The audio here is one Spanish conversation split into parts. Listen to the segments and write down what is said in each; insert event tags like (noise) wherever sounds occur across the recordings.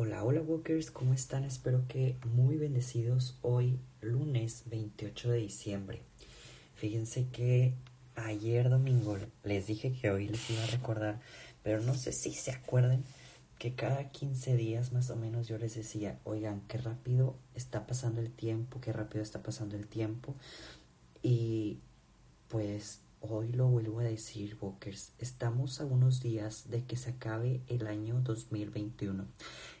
Hola, hola Walkers, ¿cómo están? Espero que muy bendecidos hoy, lunes 28 de diciembre. Fíjense que ayer domingo les dije que hoy les iba a recordar, pero no sé si se acuerdan que cada 15 días más o menos yo les decía, oigan, qué rápido está pasando el tiempo, qué rápido está pasando el tiempo. Y pues hoy lo vuelvo a decir, Walkers, estamos a unos días de que se acabe el año 2021.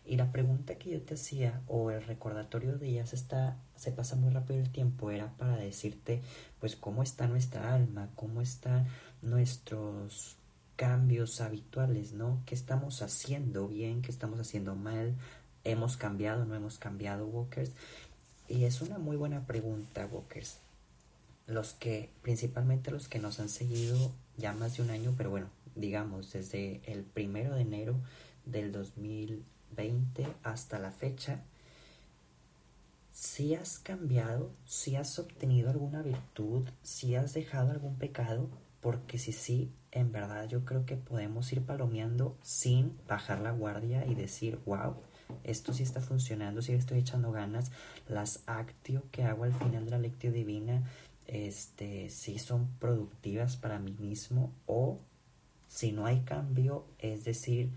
Y la pregunta que yo te hacía, o el recordatorio de ya se está, se pasa muy rápido el tiempo, era para decirte, pues, cómo está nuestra alma, cómo están nuestros cambios habituales, ¿no? ¿Qué estamos haciendo bien? ¿Qué estamos haciendo mal? ¿Hemos cambiado? ¿No hemos cambiado, Walkers? Y es una muy buena pregunta, Walkers. Los que, principalmente los que nos han seguido ya más de un año, pero bueno, digamos, desde el primero de enero del 2000 20 hasta la fecha, si has cambiado, si has obtenido alguna virtud, si has dejado algún pecado, porque si sí, en verdad yo creo que podemos ir palomeando sin bajar la guardia y decir, wow, esto sí está funcionando, sí estoy echando ganas, las actio que hago al final de la lectio divina, este, sí son productivas para mí mismo o si no hay cambio, es decir,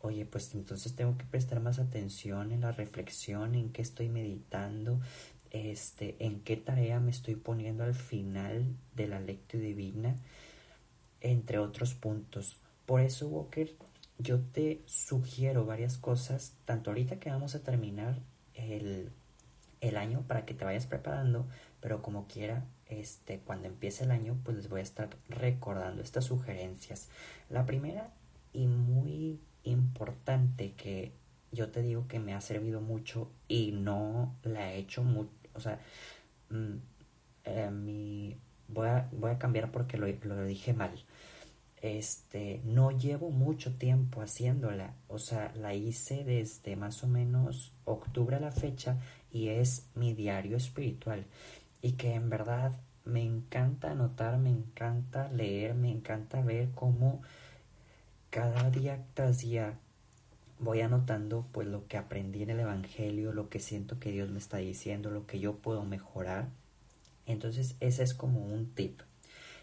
oye, pues entonces tengo que prestar más atención en la reflexión, en qué estoy meditando, este, en qué tarea me estoy poniendo al final de la lectura divina, entre otros puntos. Por eso, Walker, yo te sugiero varias cosas, tanto ahorita que vamos a terminar el, el año para que te vayas preparando, pero como quiera, este, cuando empiece el año, pues les voy a estar recordando estas sugerencias. La primera y muy importante que yo te digo que me ha servido mucho y no la he hecho mucho, o sea, mm, eh, mi, voy, a, voy a cambiar porque lo, lo dije mal. Este, no llevo mucho tiempo haciéndola, o sea, la hice desde más o menos octubre a la fecha y es mi diario espiritual y que en verdad me encanta anotar, me encanta leer, me encanta ver cómo cada día tras día voy anotando pues lo que aprendí en el Evangelio, lo que siento que Dios me está diciendo, lo que yo puedo mejorar. Entonces ese es como un tip.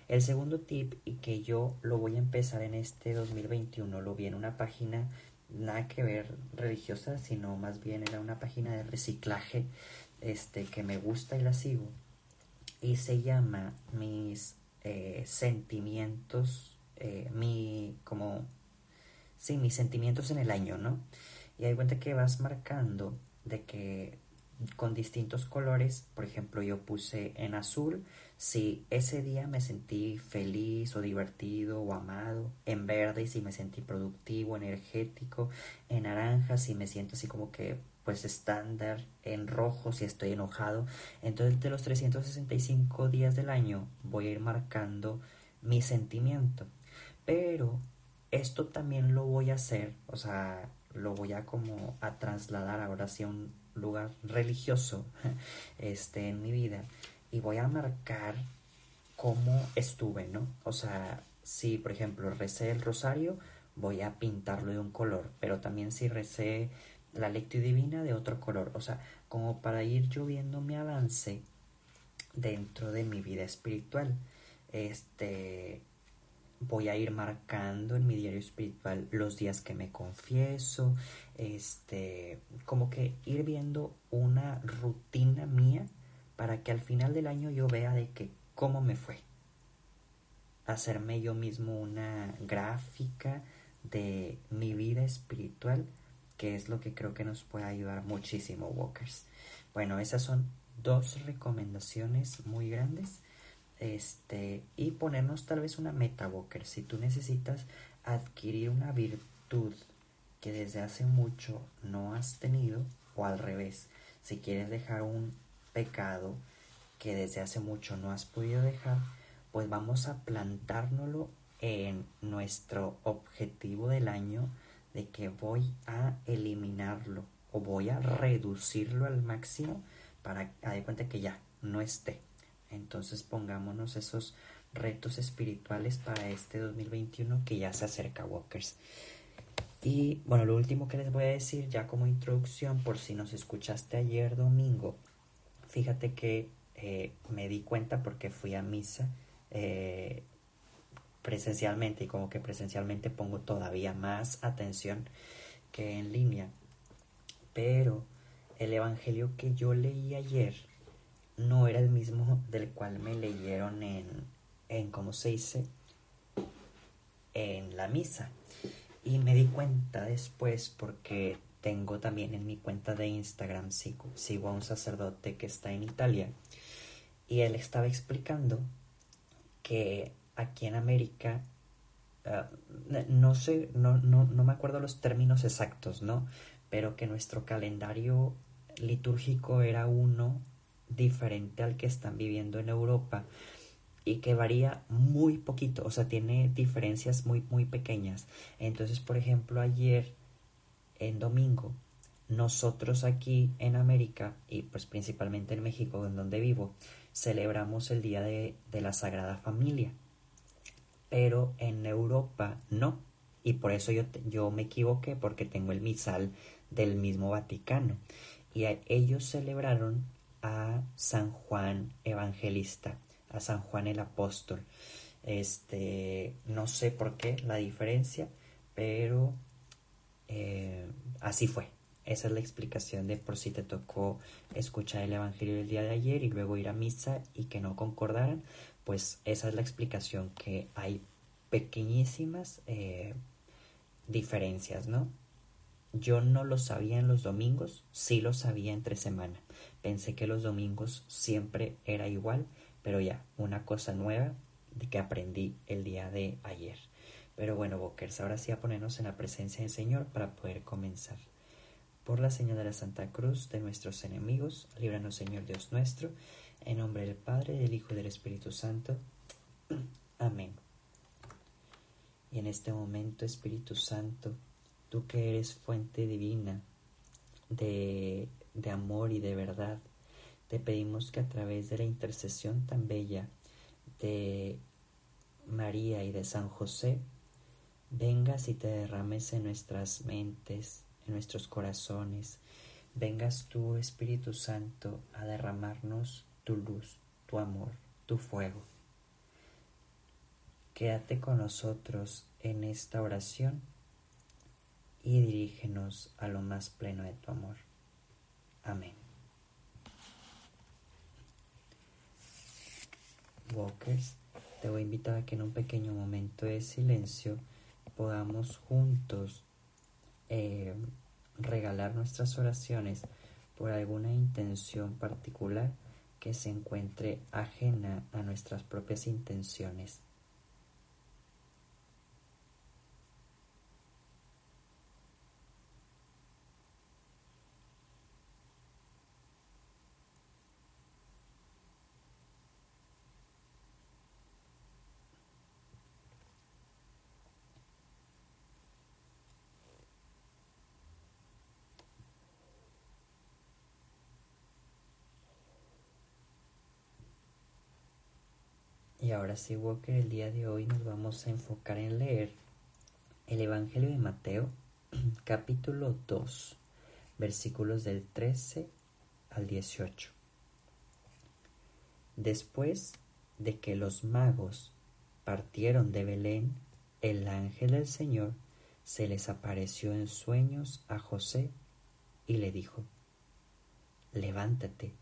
El segundo tip y que yo lo voy a empezar en este 2021, lo vi en una página nada que ver religiosa, sino más bien era una página de reciclaje este que me gusta y la sigo y se llama mis eh, sentimientos eh, mi, como, sí, mis sentimientos en el año, ¿no? Y hay cuenta que vas marcando de que con distintos colores, por ejemplo, yo puse en azul si ese día me sentí feliz o divertido o amado, en verde si me sentí productivo, energético, en naranja si me siento así como que pues estándar, en rojo si estoy enojado. Entonces de los 365 días del año voy a ir marcando mi sentimiento. Pero esto también lo voy a hacer, o sea, lo voy a como a trasladar ahora hacia un lugar religioso (laughs) este, en mi vida y voy a marcar cómo estuve, ¿no? O sea, si por ejemplo recé el rosario, voy a pintarlo de un color, pero también si recé la lectura divina de otro color, o sea, como para ir yo viendo mi avance dentro de mi vida espiritual. Este, voy a ir marcando en mi diario espiritual los días que me confieso, este, como que ir viendo una rutina mía para que al final del año yo vea de que cómo me fue. Hacerme yo mismo una gráfica de mi vida espiritual, que es lo que creo que nos puede ayudar muchísimo, Walkers. Bueno, esas son dos recomendaciones muy grandes este, y ponernos tal vez una meta, Walker. Si tú necesitas adquirir una virtud que desde hace mucho no has tenido o al revés, si quieres dejar un pecado que desde hace mucho no has podido dejar, pues vamos a plantárnoslo en nuestro objetivo del año de que voy a eliminarlo o voy a reducirlo al máximo para que de cuenta que ya no esté. Entonces pongámonos esos retos espirituales para este 2021 que ya se acerca, Walkers. Y bueno, lo último que les voy a decir ya como introducción, por si nos escuchaste ayer domingo, fíjate que eh, me di cuenta porque fui a misa eh, presencialmente y como que presencialmente pongo todavía más atención que en línea. Pero el evangelio que yo leí ayer no era el mismo del cual me leyeron en, en ¿cómo se dice? En la misa. Y me di cuenta después porque tengo también en mi cuenta de Instagram, sigo, sigo a un sacerdote que está en Italia. Y él estaba explicando que aquí en América, ah, no sé, no, no, no me acuerdo los términos exactos, ¿no? Pero que nuestro calendario litúrgico era uno diferente al que están viviendo en Europa y que varía muy poquito, o sea, tiene diferencias muy, muy pequeñas. Entonces, por ejemplo, ayer, en domingo, nosotros aquí en América y pues principalmente en México, en donde vivo, celebramos el Día de, de la Sagrada Familia. Pero en Europa no. Y por eso yo, yo me equivoqué porque tengo el misal del mismo Vaticano. Y ellos celebraron a San Juan Evangelista a San Juan el Apóstol. Este, no sé por qué la diferencia, pero eh, así fue. Esa es la explicación de por si te tocó escuchar el Evangelio del día de ayer y luego ir a misa y que no concordaran, pues esa es la explicación, que hay pequeñísimas eh, diferencias, ¿no? Yo no lo sabía en los domingos, sí lo sabía entre semana. Pensé que los domingos siempre era igual, pero ya, una cosa nueva de que aprendí el día de ayer. Pero bueno, Bokers, ahora sí a ponernos en la presencia del Señor para poder comenzar. Por la señal de la Santa Cruz de nuestros enemigos, líbranos Señor Dios nuestro, en nombre del Padre, del Hijo y del Espíritu Santo. Amén. Y en este momento, Espíritu Santo, tú que eres fuente divina de, de amor y de verdad, te pedimos que a través de la intercesión tan bella de María y de San José, vengas y te derrames en nuestras mentes, en nuestros corazones. Vengas tú, Espíritu Santo, a derramarnos tu luz, tu amor, tu fuego. Quédate con nosotros en esta oración y dirígenos a lo más pleno de tu amor. Amén. Walkers, te voy a invitar a que en un pequeño momento de silencio podamos juntos eh, regalar nuestras oraciones por alguna intención particular que se encuentre ajena a nuestras propias intenciones. Ahora sí, Walker, el día de hoy nos vamos a enfocar en leer el Evangelio de Mateo, (clears throat) capítulo 2, versículos del 13 al 18. Después de que los magos partieron de Belén, el ángel del Señor se les apareció en sueños a José y le dijo, Levántate,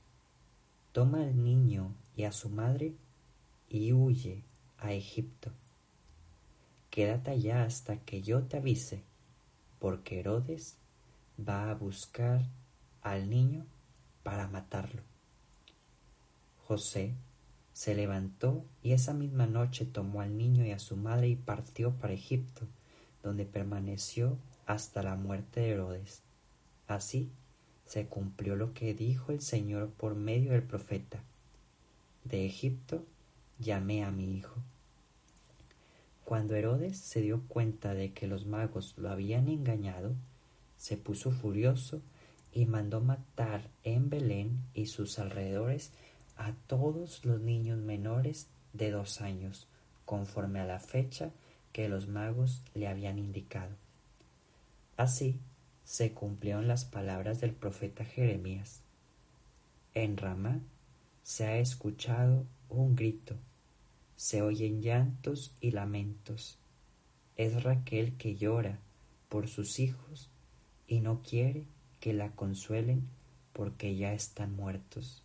toma al niño y a su madre y huye a Egipto. Quédate allá hasta que yo te avise, porque Herodes va a buscar al niño para matarlo. José se levantó y esa misma noche tomó al niño y a su madre y partió para Egipto, donde permaneció hasta la muerte de Herodes. Así se cumplió lo que dijo el Señor por medio del profeta. De Egipto llamé a mi hijo. Cuando Herodes se dio cuenta de que los magos lo habían engañado, se puso furioso y mandó matar en Belén y sus alrededores a todos los niños menores de dos años, conforme a la fecha que los magos le habían indicado. Así se cumplieron las palabras del profeta Jeremías. En Ramá se ha escuchado un grito, se oyen llantos y lamentos. Es Raquel que llora por sus hijos y no quiere que la consuelen porque ya están muertos.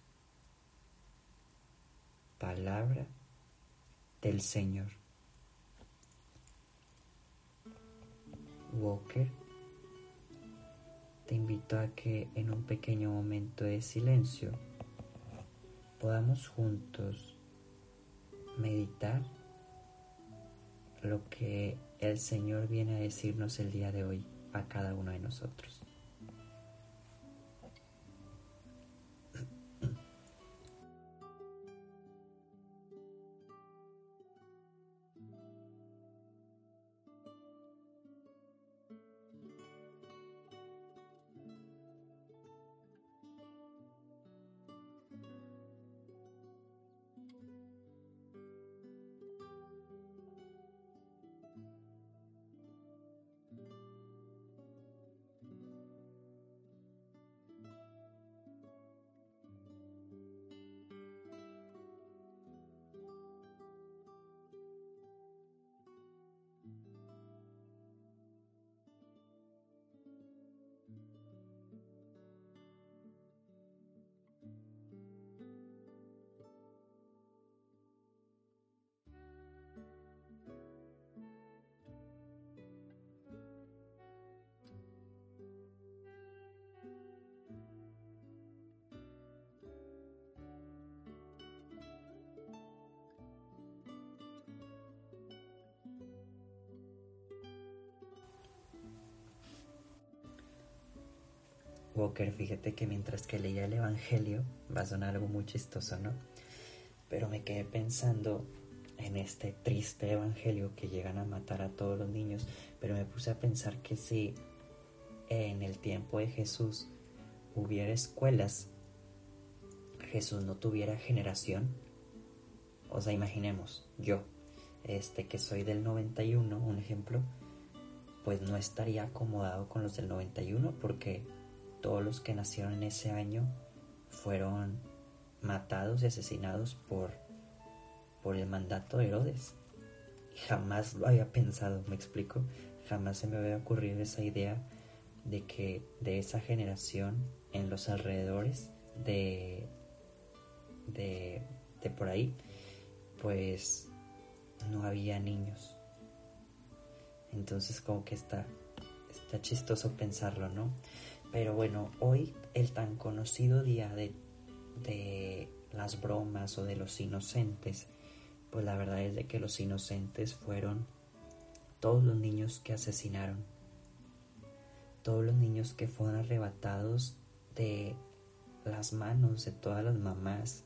Palabra del Señor. Walker te invito a que en un pequeño momento de silencio podamos juntos meditar lo que el Señor viene a decirnos el día de hoy a cada uno de nosotros. Walker, fíjate que mientras que leía el Evangelio, va a sonar algo muy chistoso, ¿no? Pero me quedé pensando en este triste Evangelio que llegan a matar a todos los niños, pero me puse a pensar que si en el tiempo de Jesús hubiera escuelas, Jesús no tuviera generación, o sea, imaginemos, yo, este que soy del 91, un ejemplo, pues no estaría acomodado con los del 91 porque todos los que nacieron en ese año fueron matados y asesinados por, por el mandato de Herodes. Jamás lo había pensado, me explico, jamás se me había ocurrido esa idea de que de esa generación en los alrededores de, de, de por ahí, pues no había niños. Entonces como que está, está chistoso pensarlo, ¿no? Pero bueno, hoy el tan conocido día de, de las bromas o de los inocentes, pues la verdad es de que los inocentes fueron todos los niños que asesinaron, todos los niños que fueron arrebatados de las manos de todas las mamás,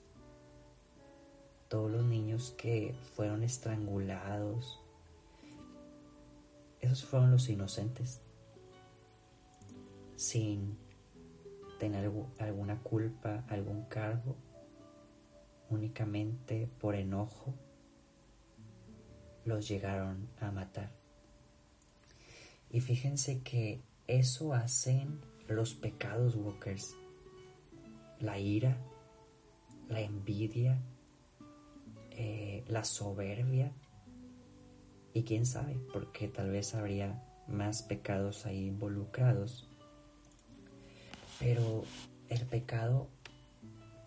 todos los niños que fueron estrangulados, esos fueron los inocentes sin tener alguna culpa, algún cargo, únicamente por enojo, los llegaron a matar. Y fíjense que eso hacen los pecados walkers. La ira, la envidia, eh, la soberbia. Y quién sabe, porque tal vez habría más pecados ahí involucrados pero el pecado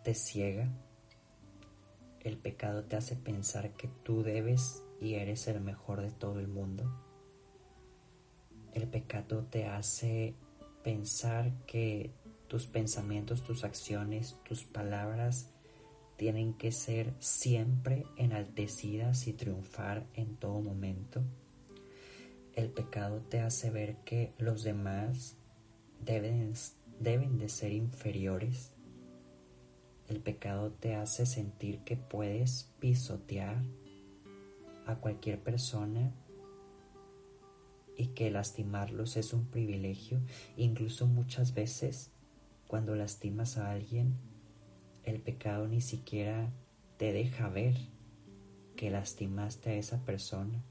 te ciega, el pecado te hace pensar que tú debes y eres el mejor de todo el mundo. El pecado te hace pensar que tus pensamientos, tus acciones, tus palabras tienen que ser siempre enaltecidas y triunfar en todo momento. El pecado te hace ver que los demás deben, deben de ser inferiores. El pecado te hace sentir que puedes pisotear a cualquier persona y que lastimarlos es un privilegio. Incluso muchas veces cuando lastimas a alguien, el pecado ni siquiera te deja ver que lastimaste a esa persona.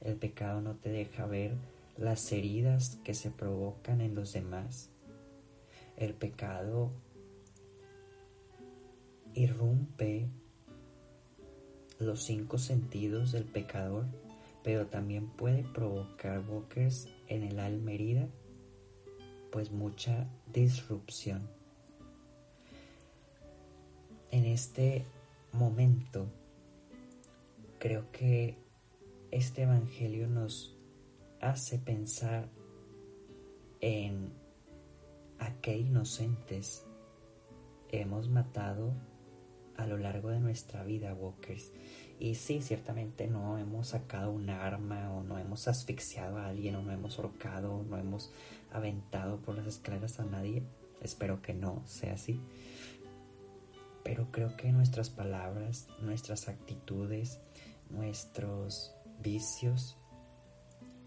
El pecado no te deja ver las heridas que se provocan en los demás. El pecado irrumpe los cinco sentidos del pecador, pero también puede provocar walkers en el alma herida, pues mucha disrupción. En este momento, creo que este Evangelio nos hace pensar en a qué inocentes hemos matado a lo largo de nuestra vida, Walkers. Y sí, ciertamente no hemos sacado un arma o no hemos asfixiado a alguien o no hemos ahorcado o no hemos aventado por las escaleras a nadie. Espero que no sea así. Pero creo que nuestras palabras, nuestras actitudes, nuestros vicios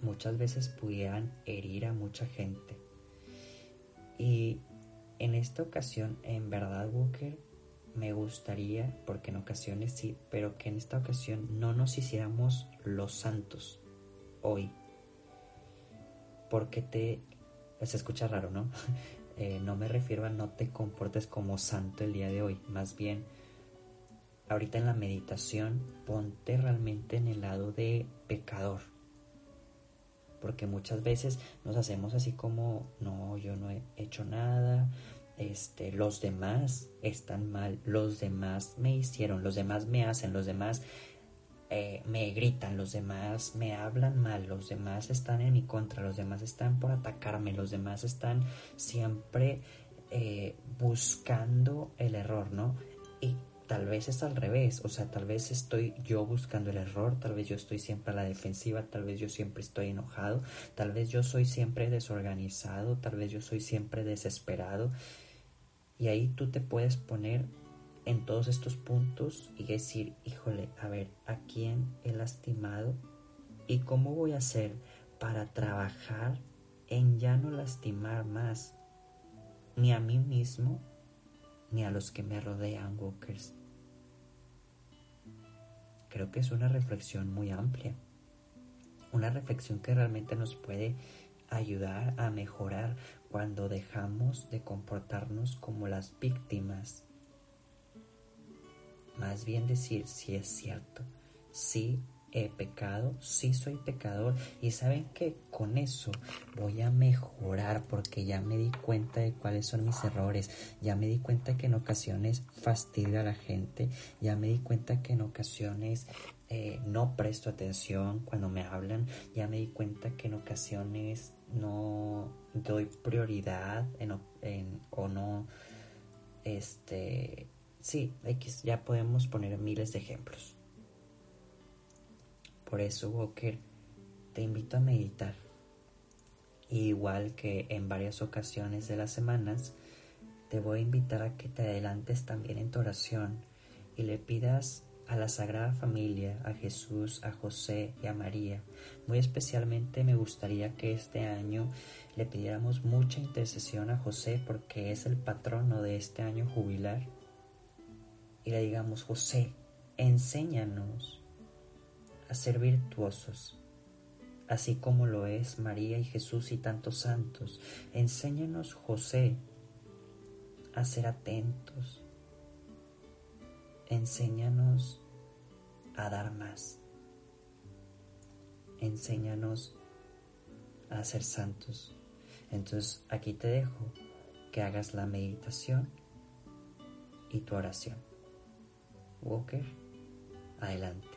muchas veces pudieran herir a mucha gente. Y en esta ocasión, en verdad, Walker, me gustaría, porque en ocasiones sí, pero que en esta ocasión no nos hiciéramos los santos hoy. Porque te... Se escucha raro, ¿no? (laughs) Eh, no me refiero a no te comportes como santo el día de hoy, más bien ahorita en la meditación ponte realmente en el lado de pecador. Porque muchas veces nos hacemos así como, no, yo no he hecho nada, este, los demás están mal, los demás me hicieron, los demás me hacen, los demás eh, me gritan, los demás me hablan mal, los demás están en mi contra, los demás están por atacarme, los demás están siempre eh, buscando el error, ¿no? Y tal vez es al revés, o sea, tal vez estoy yo buscando el error, tal vez yo estoy siempre a la defensiva, tal vez yo siempre estoy enojado, tal vez yo soy siempre desorganizado, tal vez yo soy siempre desesperado y ahí tú te puedes poner en todos estos puntos y decir, híjole, a ver, ¿a quién he lastimado? ¿Y cómo voy a hacer para trabajar en ya no lastimar más ni a mí mismo ni a los que me rodean, Walkers? Creo que es una reflexión muy amplia, una reflexión que realmente nos puede ayudar a mejorar cuando dejamos de comportarnos como las víctimas. Más bien decir si es cierto, sí he pecado, sí soy pecador y saben que con eso voy a mejorar porque ya me di cuenta de cuáles son mis errores, ya me di cuenta que en ocasiones fastidio a la gente, ya me di cuenta que en ocasiones eh, no presto atención cuando me hablan, ya me di cuenta que en ocasiones no doy prioridad o no, este, sí, ya podemos poner miles de ejemplos. Por eso, Walker, te invito a meditar. igual que en varias ocasiones de las semanas, te voy a invitar a que te adelantes también en tu oración y le pidas a la Sagrada Familia, a Jesús, a José y a María. Muy especialmente me gustaría que este año le pidiéramos mucha intercesión a José porque es el patrono de este año jubilar. Y le digamos, José, enséñanos a ser virtuosos, así como lo es María y Jesús y tantos santos. Enséñanos, José, a ser atentos. Enséñanos a dar más. Enséñanos a ser santos. Entonces aquí te dejo que hagas la meditación y tu oración. Walker, adelante.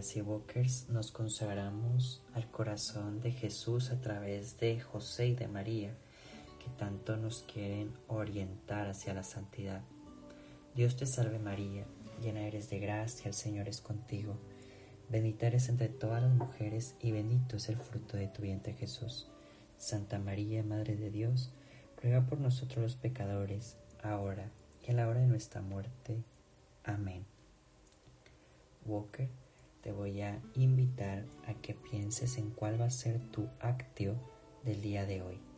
Walkers, nos consagramos al corazón de Jesús a través de José y de María, que tanto nos quieren orientar hacia la santidad. Dios te salve María, llena eres de gracia, el Señor es contigo. Bendita eres entre todas las mujeres y bendito es el fruto de tu vientre Jesús. Santa María, Madre de Dios, ruega por nosotros los pecadores, ahora y en la hora de nuestra muerte. Amén. Walker, te voy a invitar a que pienses en cuál va a ser tu actio del día de hoy.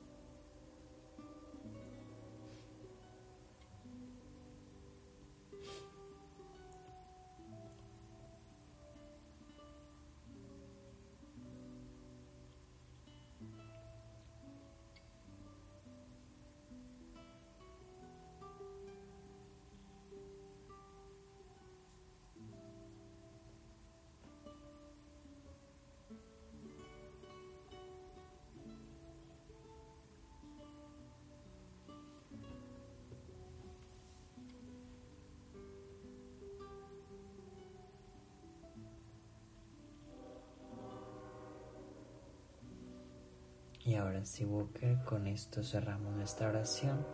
Y ahora sí, Booker, con esto cerramos nuestra oración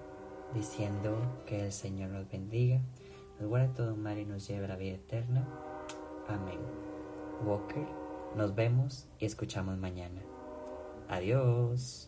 diciendo que el Señor nos bendiga, nos guarde todo mal y nos lleve a la vida eterna. Amén. Walker, nos vemos y escuchamos mañana. Adiós.